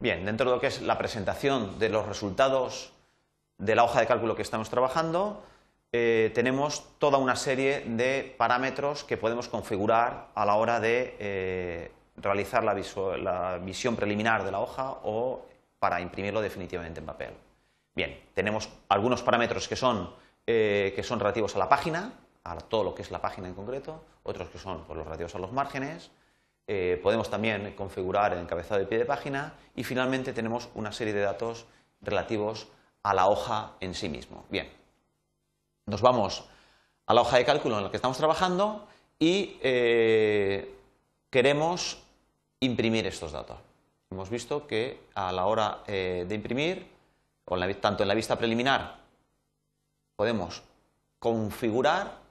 Bien, dentro de lo que es la presentación de los resultados de la hoja de cálculo que estamos trabajando, eh, tenemos toda una serie de parámetros que podemos configurar a la hora de eh, realizar la, visión preliminar de la hoja o para imprimirlo definitivamente en papel. Bien, tenemos algunos parámetros que son, eh, que son relativos a la página, a todo lo que es la página en concreto, otros que son pues, los relativos a los márgenes, eh, podemos también configurar el encabezado de pie de página y finalmente tenemos una serie de datos relativos a la hoja en sí mismo. Bien, nos vamos a la hoja de cálculo en la que estamos trabajando y eh, queremos imprimir estos datos. Hemos visto que a la hora eh, de imprimir, tanto en la vista preliminar, podemos configurar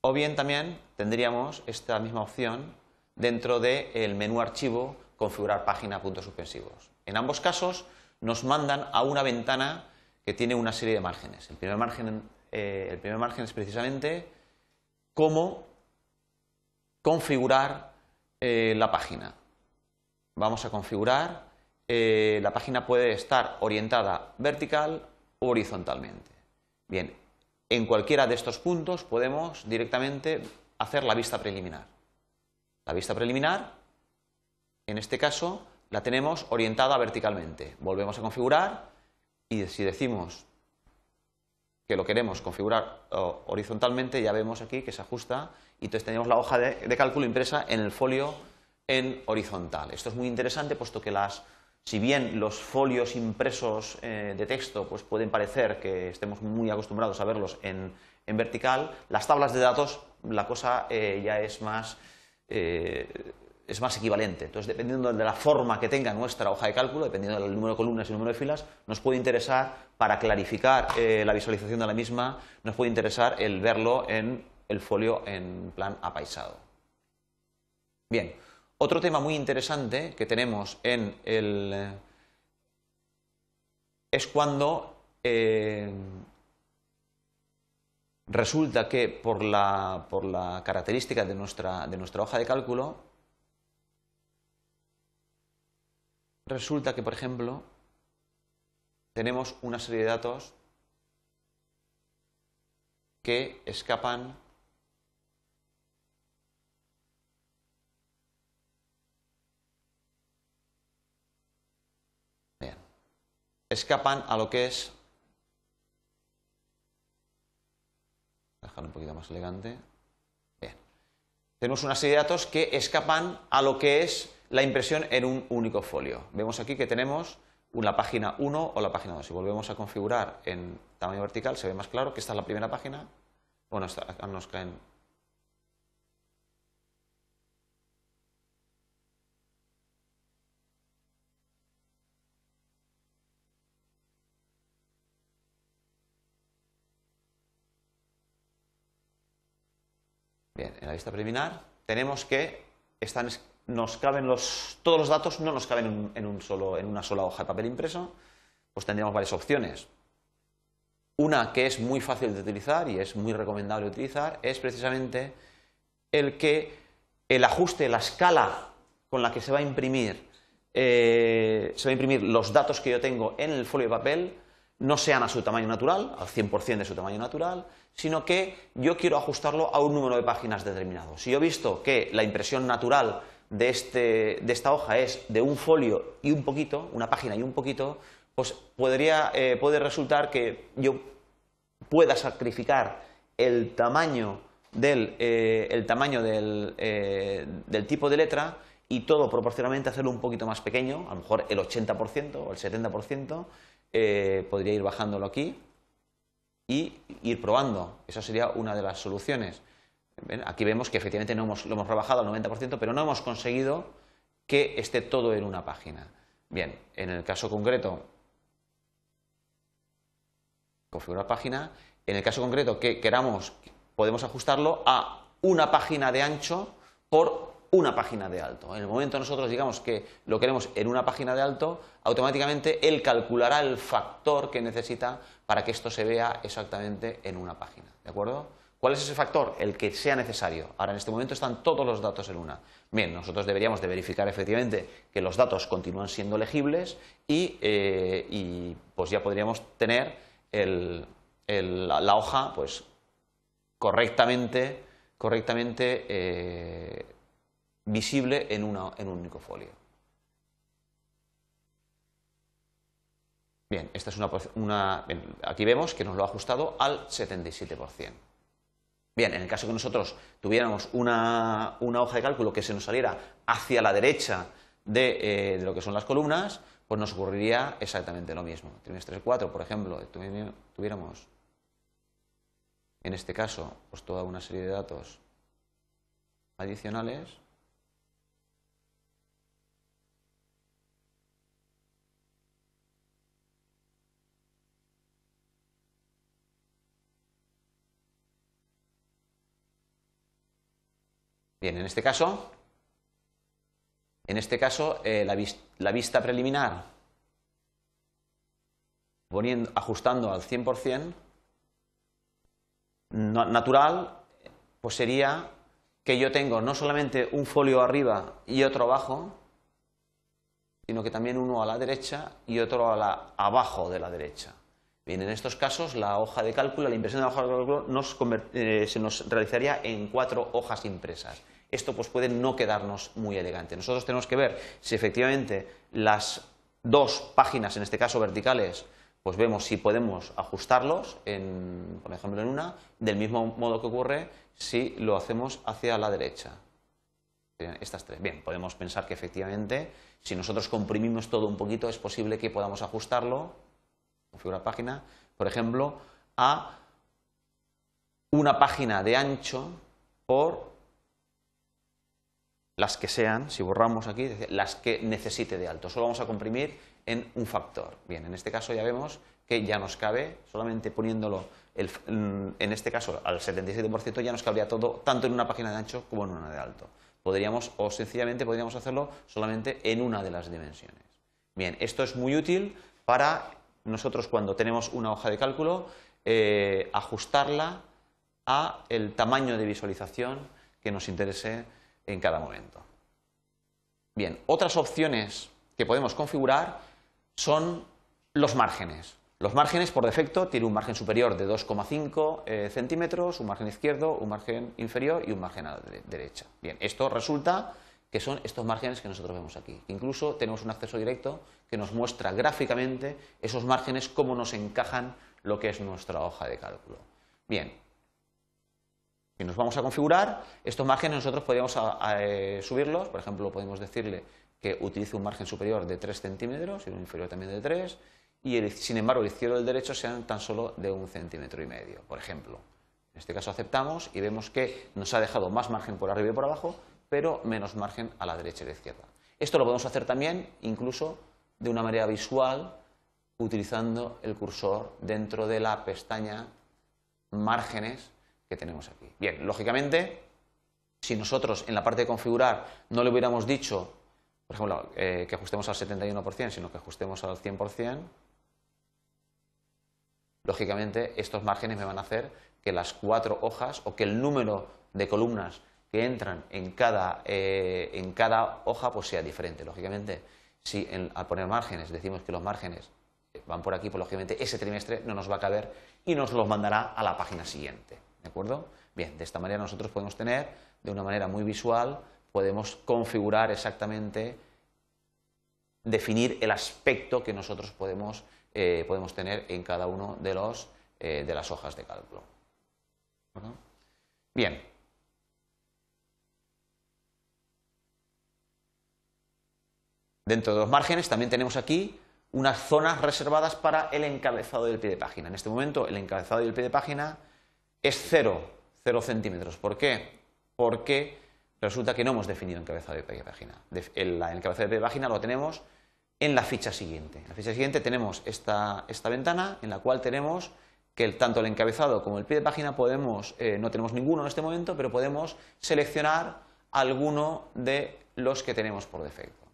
o bien también tendríamos esta misma opción dentro del menú archivo configurar página puntos suspensivos. En ambos casos nos mandan a una ventana que tiene una serie de márgenes. El primer margen, eh, el primer margen es precisamente cómo configurar eh, la página. Vamos a configurar, eh, la página puede estar orientada vertical o horizontalmente. Bien, en cualquiera de estos puntos podemos directamente hacer la vista preliminar. La vista preliminar, en este caso, la tenemos orientada verticalmente. Volvemos a configurar y si decimos que lo queremos configurar horizontalmente, ya vemos aquí que se ajusta y entonces tenemos la hoja de cálculo impresa en el folio en horizontal. Esto es muy interesante puesto que las si bien los folios impresos eh, de texto pues pueden parecer que estemos muy acostumbrados a verlos en, vertical, las tablas de datos la cosa eh, ya es más, eh, es más equivalente. Entonces, dependiendo de la forma que tenga nuestra hoja de cálculo, dependiendo del número de columnas y número de filas, nos puede interesar, para clarificar la visualización de la misma, nos puede interesar el verlo en el folio en plan apaisado. Bien, otro tema muy interesante que tenemos en el es cuando eh, resulta que por la, por la característica de nuestra, de nuestra hoja de cálculo, resulta que, por ejemplo, tenemos una serie de datos que escapan escapan a lo que es. Dejarlo un poquito más elegante. Bien. Tenemos una serie de datos que escapan a lo que es la impresión en un único folio. Vemos aquí que tenemos la página 1 o la página 2 si volvemos a configurar en tamaño vertical se ve más claro que esta es la primera página. Bueno, nos caen Bien, en la vista preliminar tenemos que están, nos caben los, todos los datos no nos caben en, un solo, en una sola hoja de papel impreso, pues tendríamos varias opciones. Una que es muy fácil de utilizar y es muy recomendable utilizar es precisamente el que el ajuste, la escala con la que se va a imprimir, eh, se va a imprimir los datos que yo tengo en el folio de papel no sean a su tamaño natural, al 100% de su tamaño natural, sino que yo quiero ajustarlo a un número de páginas determinado. Si yo he visto que la impresión natural de, este, de esta hoja es de un folio y un poquito, una página y un poquito, pues podría, eh, puede resultar que yo pueda sacrificar el tamaño del, eh, el tamaño del, eh, del tipo de letra y todo proporcionalmente hacerlo un poquito más pequeño, a lo mejor el 80% o el 70%, eh, podría ir bajándolo aquí y ir probando. Esa sería una de las soluciones. Aquí vemos que efectivamente no hemos, lo hemos rebajado al 90%, pero no hemos conseguido que esté todo en una página. Bien, en el caso concreto, configurar página. En el caso concreto que queramos, podemos ajustarlo a una página de ancho por una página de alto. En el momento nosotros digamos que lo queremos en una página de alto, automáticamente él calculará el factor que necesita para que esto se vea exactamente en una página. ¿De acuerdo? ¿Cuál es ese factor? El que sea necesario. Ahora, en este momento están todos los datos en una. Bien, nosotros deberíamos de verificar efectivamente que los datos continúan siendo legibles y, eh, pues ya podríamos tener la, hoja pues, correctamente, correctamente eh, visible en, un único folio. Bien, esta es una, aquí vemos que nos lo ha ajustado al 77%. Bien, en el caso que nosotros tuviéramos una, hoja de cálculo que se nos saliera hacia la derecha de, eh, de, lo que son las columnas, pues nos ocurriría exactamente lo mismo. Trimestre 4, por ejemplo, tuviéramos en este caso pues toda una serie de datos adicionales. Bien, en este caso, en este caso eh, la, vista preliminar, ajustando al 100%, natural, pues sería que yo tengo no solamente un folio arriba y otro abajo, sino que también uno a la derecha y otro a la, abajo de la derecha. Bien, en estos casos la hoja de cálculo, la impresión de la hoja de cálculo eh, se nos realizaría en cuatro hojas impresas. Esto pues puede no quedarnos muy elegante. Nosotros tenemos que ver si efectivamente las dos páginas, en este caso verticales, pues vemos si podemos ajustarlos, por ejemplo en una, del mismo modo que ocurre si lo hacemos hacia la derecha. Estas tres. Bien, podemos pensar que efectivamente, si nosotros comprimimos todo un poquito, es posible que podamos ajustarlo configurar página, por ejemplo, a una página de ancho por las que sean, si borramos aquí, las que necesite de alto. Solo vamos a comprimir en un factor. Bien, en este caso ya vemos que ya nos cabe, solamente poniéndolo en este caso al 77% ya nos cabría todo, tanto en una página de ancho como en una de alto. Podríamos, o sencillamente podríamos hacerlo solamente en una de las dimensiones. Bien, esto es muy útil para nosotros cuando tenemos una hoja de cálculo, eh, ajustarla a el tamaño de visualización que nos interese en cada momento. Bien, otras opciones que podemos configurar son los márgenes. Los márgenes, por defecto, tienen un margen superior de 2,5 eh, centímetros, un margen izquierdo, un margen inferior y un margen a la derecha. Bien, esto resulta que son estos márgenes que nosotros vemos aquí. Incluso tenemos un acceso directo que nos muestra gráficamente esos márgenes, cómo nos encajan lo que es nuestra hoja de cálculo. Bien, si nos vamos a configurar, estos márgenes nosotros podríamos eh, subirlos, por ejemplo, podemos decirle que utilice un margen superior de 3 centímetros y un inferior también de 3, y sin embargo el izquierdo y el derecho sean tan solo de un centímetro y medio, por ejemplo. En este caso aceptamos y vemos que nos ha dejado más margen por arriba y por abajo, pero menos margen a la derecha y a la izquierda. Esto lo podemos hacer también incluso de una manera visual utilizando el cursor dentro de la pestaña márgenes que tenemos aquí. Bien, lógicamente, si nosotros en la parte de configurar no le hubiéramos dicho, por ejemplo, eh, que ajustemos al 71%, sino que ajustemos al 100%, lógicamente estos márgenes me van a hacer que las cuatro hojas o que el número de columnas que entran en cada, eh, en cada hoja pues sea diferente. Lógicamente, si al poner márgenes decimos que los márgenes van por aquí, pues lógicamente ese trimestre no nos va a caber y nos los mandará a la página siguiente. ¿De acuerdo? Bien, de esta manera nosotros podemos tener, de una manera muy visual, podemos configurar exactamente, definir el aspecto que nosotros podemos, eh, podemos tener en cada uno de, los, eh, de las hojas de cálculo. Bien, Dentro de los márgenes también tenemos aquí unas zonas reservadas para el encabezado del pie de página. En este momento el encabezado del pie de página es cero, cero centímetros. ¿Por qué? Porque resulta que no hemos definido encabezado del pie de página. El encabezado del pie de página lo tenemos en la ficha siguiente. En la ficha siguiente tenemos esta, ventana en la cual tenemos que tanto el encabezado como el pie de página podemos, eh, no tenemos ninguno en este momento, pero podemos seleccionar alguno de los que tenemos por defecto.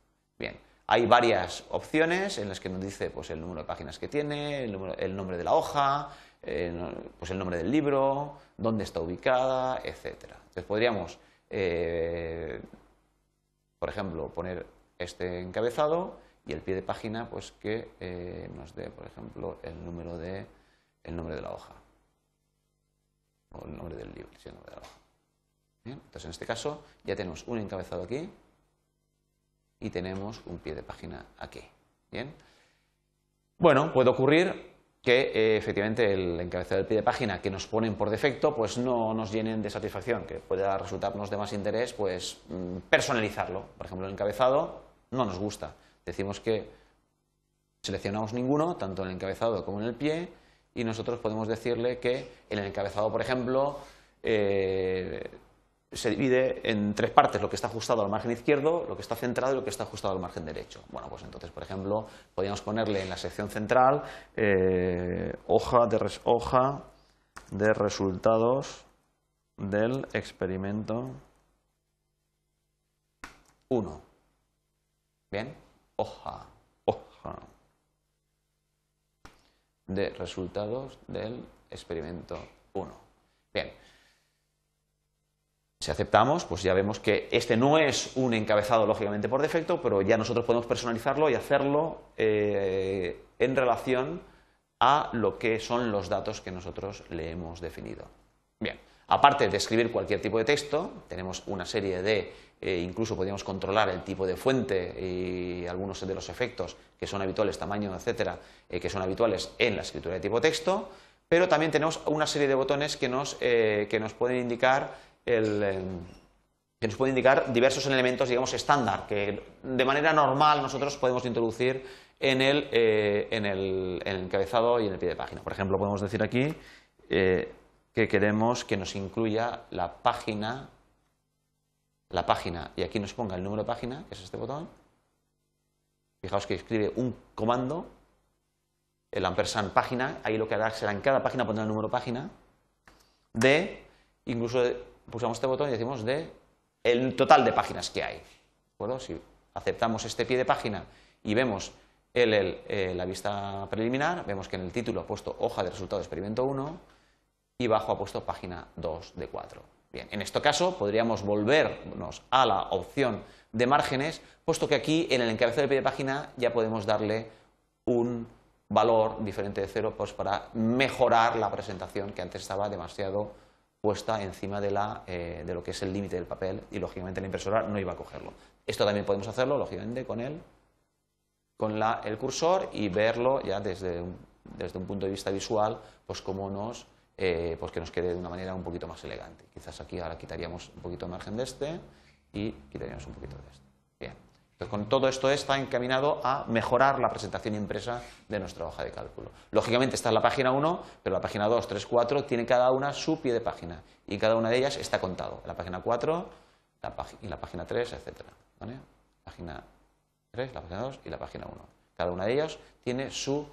Bien, hay varias opciones en las que nos dice pues, el número de páginas que tiene, el, nombre de la hoja, pues el nombre del libro, dónde está ubicada, etcétera. Entonces podríamos, eh, por ejemplo, poner este encabezado y el pie de página, pues que eh, nos dé, por ejemplo, el número de el nombre de la hoja o el nombre del libro, sí, el nombre de la hoja. Entonces, en este caso ya tenemos un encabezado aquí y tenemos un pie de página aquí. Bien. Bueno, puede ocurrir que eh, efectivamente el encabezado del pie de página que nos ponen por defecto pues no nos llenen de satisfacción, que pueda resultarnos de más interés pues mm, personalizarlo. Por ejemplo, el encabezado no nos gusta. Decimos que seleccionamos ninguno, tanto en el encabezado como en el pie, y nosotros podemos decirle que en el encabezado, por ejemplo, eh, se divide en tres partes, lo que está ajustado al margen izquierdo, lo que está centrado y lo que está ajustado al margen derecho. Bueno, pues entonces, por ejemplo, podríamos ponerle en la sección central eh, hoja, de hoja de resultados del experimento 1. Bien, hoja, hoja de resultados del experimento 1. Bien, si aceptamos, pues ya vemos que este no es un encabezado lógicamente por defecto, pero ya nosotros podemos personalizarlo y hacerlo eh, en relación a lo que son los datos que nosotros le hemos definido. Bien, aparte de escribir cualquier tipo de texto, tenemos una serie de, eh, incluso podríamos controlar el tipo de fuente y algunos de los efectos que son habituales, tamaño, etcétera, eh, que son habituales en la escritura de tipo texto, pero también tenemos una serie de botones que nos, que nos pueden indicar Em, que nos puede indicar diversos elementos, digamos, estándar, que de manera normal nosotros podemos introducir en el, eh, en, el, encabezado y en el pie de página. Por ejemplo, podemos decir aquí eh, que queremos que nos incluya la página, la página, y aquí nos ponga el número de página, que es este botón. Fijaos que escribe un comando, el ampersand página, ahí lo que hará será en cada página pondrá el número de página, de, incluso pulsamos este botón y decimos de el total de páginas que hay. Si aceptamos este pie de página y vemos eh, la vista preliminar, vemos que en el título ha puesto hoja de resultado de experimento 1 y bajo ha puesto página 2 de 4. Bien, en este caso podríamos volvernos a la opción de márgenes, puesto que aquí en el encabezado del pie de página ya podemos darle un valor diferente de cero pues para mejorar la presentación que antes estaba demasiado puesta encima de, la, eh, de lo que es el límite del papel y lógicamente la impresora no iba a cogerlo. Esto también podemos hacerlo lógicamente con el, con la, el cursor y verlo ya desde un, desde un punto de vista visual, pues cómo nos, eh, pues que nos quede de una manera un poquito más elegante. Quizás aquí ahora quitaríamos un poquito de margen de este y quitaríamos un poquito de este. Bien con todo esto está encaminado a mejorar la presentación impresa de nuestra hoja de cálculo. Lógicamente está en la página 1, pero la página 2, 3, 4 tiene cada una su pie de página y cada una de ellas está contado. La página 4 y la página 3, etc. ¿vale? Página 3, la página 2 y la página 1. Cada una de ellas tiene su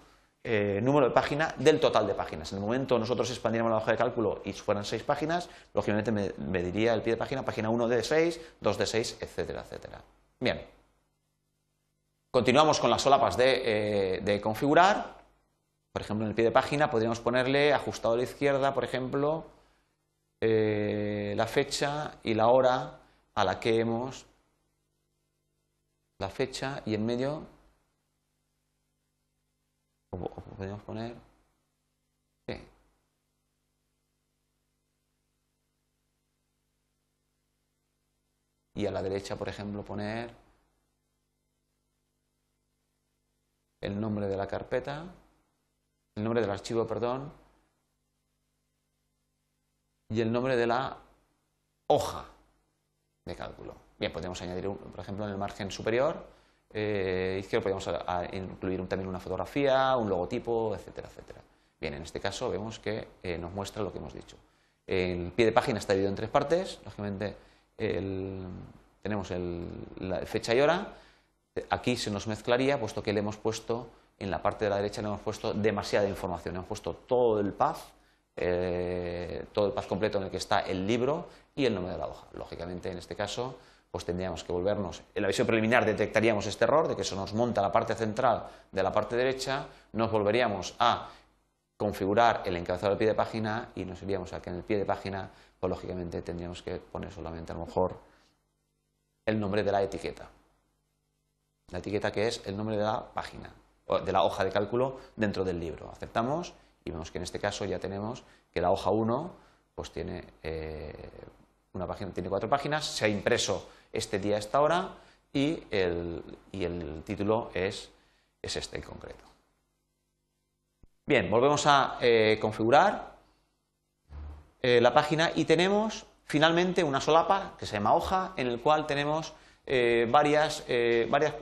eh, número de página del total de páginas. En el momento nosotros expandiéramos la hoja de cálculo y fueran 6 páginas, lógicamente me, me diría el pie de página, página 1 de 6, 2 de 6, etcétera, etcétera. Bien. Continuamos con las solapas de, eh, configurar. Por ejemplo, en el pie de página podríamos ponerle ajustado a la izquierda, por ejemplo, eh, la fecha y la hora a la que hemos la fecha y en medio podríamos poner y a la derecha, por ejemplo, poner el nombre de la carpeta, el nombre del archivo, perdón, y el nombre de la hoja de cálculo. Bien, podemos añadir, por ejemplo, en el margen superior eh, izquierdo podemos incluir también una fotografía, un logotipo, etcétera, etcétera. Bien, en este caso vemos que eh, nos muestra lo que hemos dicho. El pie de página está dividido en tres partes. Lógicamente tenemos la fecha y hora Aquí se nos mezclaría, puesto que le hemos puesto, en la parte de la derecha le hemos puesto demasiada información. Hemos puesto todo el path, eh, todo el path completo en el que está el libro y el nombre de la hoja. Lógicamente, en este caso, pues tendríamos que volvernos. En la visión preliminar detectaríamos este error de que se nos monta la parte central de la parte derecha, nos volveríamos a configurar el encabezado del pie de página y nos iríamos a que en el pie de página, pues lógicamente tendríamos que poner solamente a lo mejor el nombre de la etiqueta. La etiqueta que es el nombre de la página, de la hoja de cálculo dentro del libro. Aceptamos y vemos que en este caso ya tenemos que la hoja 1 pues tiene eh, una página, tiene cuatro páginas, se ha impreso este día a esta hora y el, título es, es este en concreto. Bien, volvemos a eh, configurar eh, la página y tenemos finalmente una solapa que se llama hoja en el cual tenemos varias, varios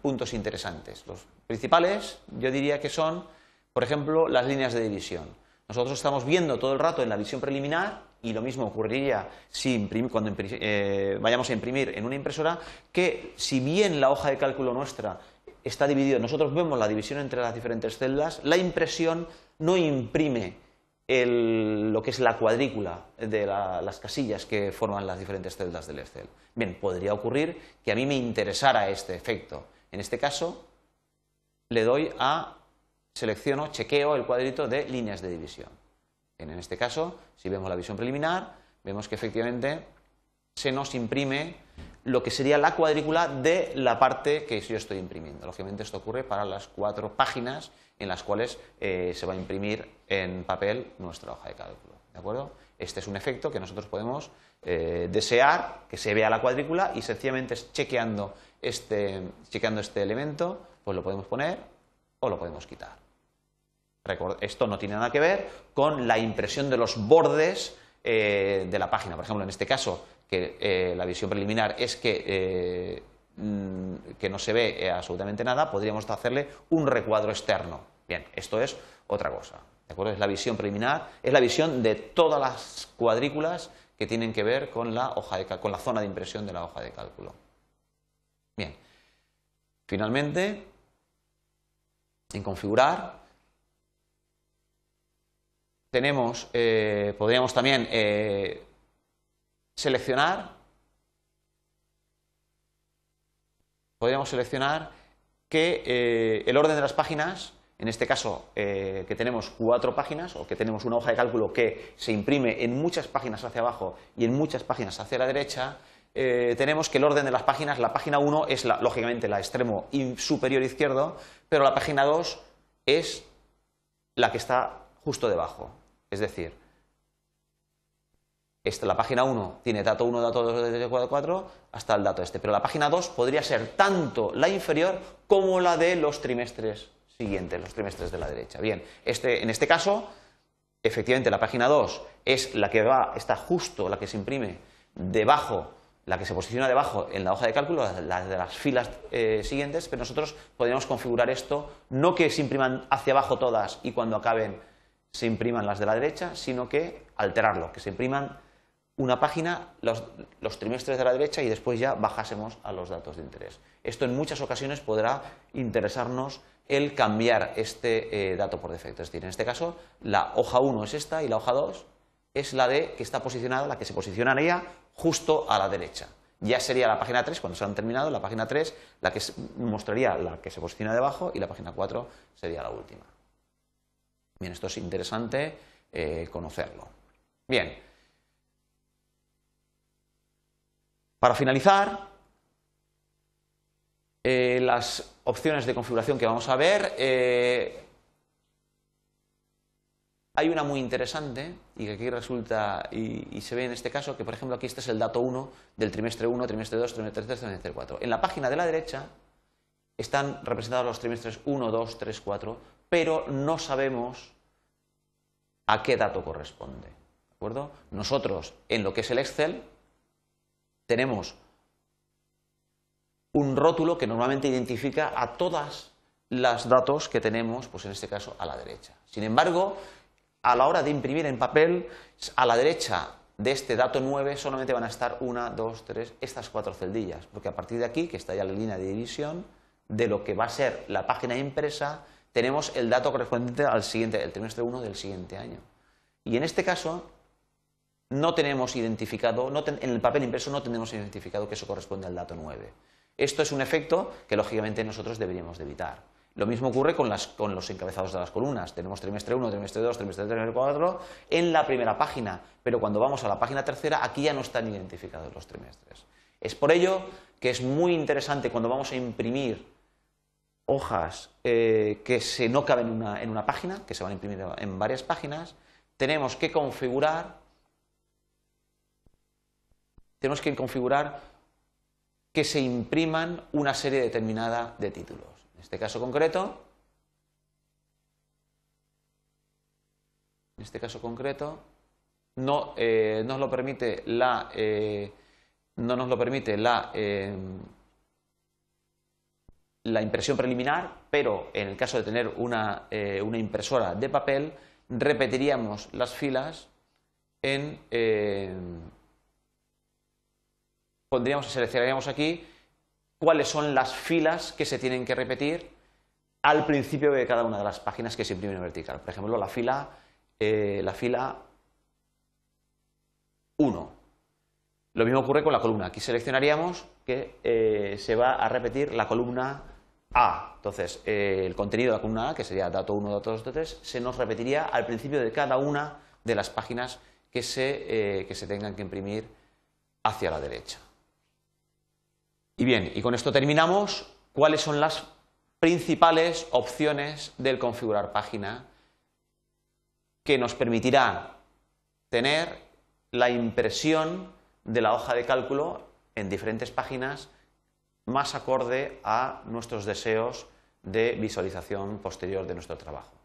puntos interesantes. Los principales yo diría que son, por ejemplo, las líneas de división. Nosotros estamos viendo todo el rato en la visión preliminar y lo mismo ocurriría si cuando vayamos a imprimir en una impresora, que si bien la hoja de cálculo nuestra está dividido. Nosotros vemos la división entre las diferentes celdas. La impresión no imprime lo que es la cuadrícula de las casillas que forman las diferentes celdas del Excel. Bien, podría ocurrir que a mí me interesara este efecto. En este caso, le doy a, selecciono, chequeo el cuadrito de líneas de división. en este caso, si vemos la visión preliminar, vemos que efectivamente se nos imprime lo que sería la cuadrícula de la parte que yo estoy imprimiendo. Lógicamente esto ocurre para las cuatro páginas en las cuales eh, se va a imprimir en papel nuestra hoja de cálculo. ¿De acuerdo? Este es un efecto que nosotros podemos eh, desear que se vea la cuadrícula y sencillamente chequeando este, chequeando este elemento, pues lo podemos poner o lo podemos quitar. Esto no tiene nada que ver con la impresión de los bordes eh, de la página. Por ejemplo, en este caso, que eh, la visión preliminar es que, mm, que no se ve absolutamente nada, podríamos hacerle un recuadro externo. Bien, esto es otra cosa. Es la visión preliminar, es la visión de todas las cuadrículas que tienen que ver con la, hoja de, con la zona de impresión de la hoja de cálculo. Bien, finalmente, en configurar, tenemos, eh, podríamos también seleccionar, podríamos seleccionar que eh, el orden de las páginas, en este caso eh, que tenemos cuatro páginas o que tenemos una hoja de cálculo que se imprime en muchas páginas hacia abajo y en muchas páginas hacia la derecha, eh, tenemos que el orden de las páginas, la página 1 es lógicamente la extremo superior izquierdo, pero la página 2 es la que está justo debajo. Es decir, esta, la página 1 tiene dato 1, dato 2, dato 4, hasta el dato este. Pero la página 2 podría ser tanto la inferior como la de los trimestres siguientes, los trimestres de la derecha. Bien, este, en este caso, efectivamente la página 2 es la que va, está justo, la que se imprime debajo, la que se posiciona debajo en la hoja de cálculo, la de las filas eh, siguientes, pero nosotros podríamos configurar esto, no que se impriman hacia abajo todas y cuando acaben se impriman las de la derecha, sino que alterarlo, que se impriman una página, los, trimestres de la derecha y después ya bajásemos a los datos de interés. Esto en muchas ocasiones podrá interesarnos el cambiar este eh, dato por defecto. Es decir, en este caso, la hoja 1 es esta y la hoja 2 es la de que está posicionada, la que se posicionaría justo a la derecha. Ya sería la página 3, cuando se han terminado, la página 3, la que mostraría la que se posiciona debajo y la página 4 sería la última. Bien, esto es interesante eh, conocerlo. Bien, Para finalizar, eh, las opciones de configuración que vamos a ver, eh, hay una muy interesante y que aquí resulta, y, se ve en este caso, que por ejemplo aquí este es el dato 1 del trimestre 1, trimestre 2, trimestre 3, trimestre 4. En la página de la derecha están representados los trimestres 1, 2, 3, 4, pero no sabemos a qué dato corresponde. ¿De acuerdo? Nosotros, en lo que es el Excel, tenemos un rótulo que normalmente identifica a todas los datos que tenemos, pues en este caso a la derecha. Sin embargo, a la hora de imprimir en papel, a la derecha de este dato 9 solamente van a estar una, dos, tres, estas cuatro celdillas, porque a partir de aquí, que está ya la línea de división, de lo que va a ser la página impresa, tenemos el dato correspondiente al siguiente, el trimestre 1 del siguiente año. Y en este caso, no tenemos identificado, en el papel impreso no tenemos identificado que eso corresponde al dato 9. Esto es un efecto que lógicamente nosotros deberíamos de evitar. Lo mismo ocurre con, los encabezados de las columnas. Tenemos trimestre 1, trimestre 2, trimestre 3, trimestre 4 en la primera página, pero cuando vamos a la página tercera, aquí ya no están identificados los trimestres. Es por ello que es muy interesante cuando vamos a imprimir hojas eh, que se no caben en una página, que se van a imprimir en varias páginas, tenemos que configurar tenemos que configurar que se impriman una serie determinada de títulos. En este caso concreto, en este caso concreto, no eh, nos lo permite la, eh, no nos lo permite la, eh, la impresión preliminar, pero en el caso de tener una, una impresora de papel, repetiríamos las filas en pondríamos, seleccionaríamos aquí cuáles son las filas que se tienen que repetir al principio de cada una de las páginas que se imprimen en vertical. Por ejemplo, la fila, eh, la fila 1. Lo mismo ocurre con la columna. Aquí seleccionaríamos que eh, se va a repetir la columna A. Entonces, eh, el contenido de la columna A, que sería dato 1, dato 2, dato 3, se nos repetiría al principio de cada una de las páginas que se, que se tengan que imprimir hacia la derecha. Y bien, y con esto terminamos. ¿Cuáles son las principales opciones del configurar página que nos permitirá tener la impresión de la hoja de cálculo en diferentes páginas más acorde a nuestros deseos de visualización posterior de nuestro trabajo?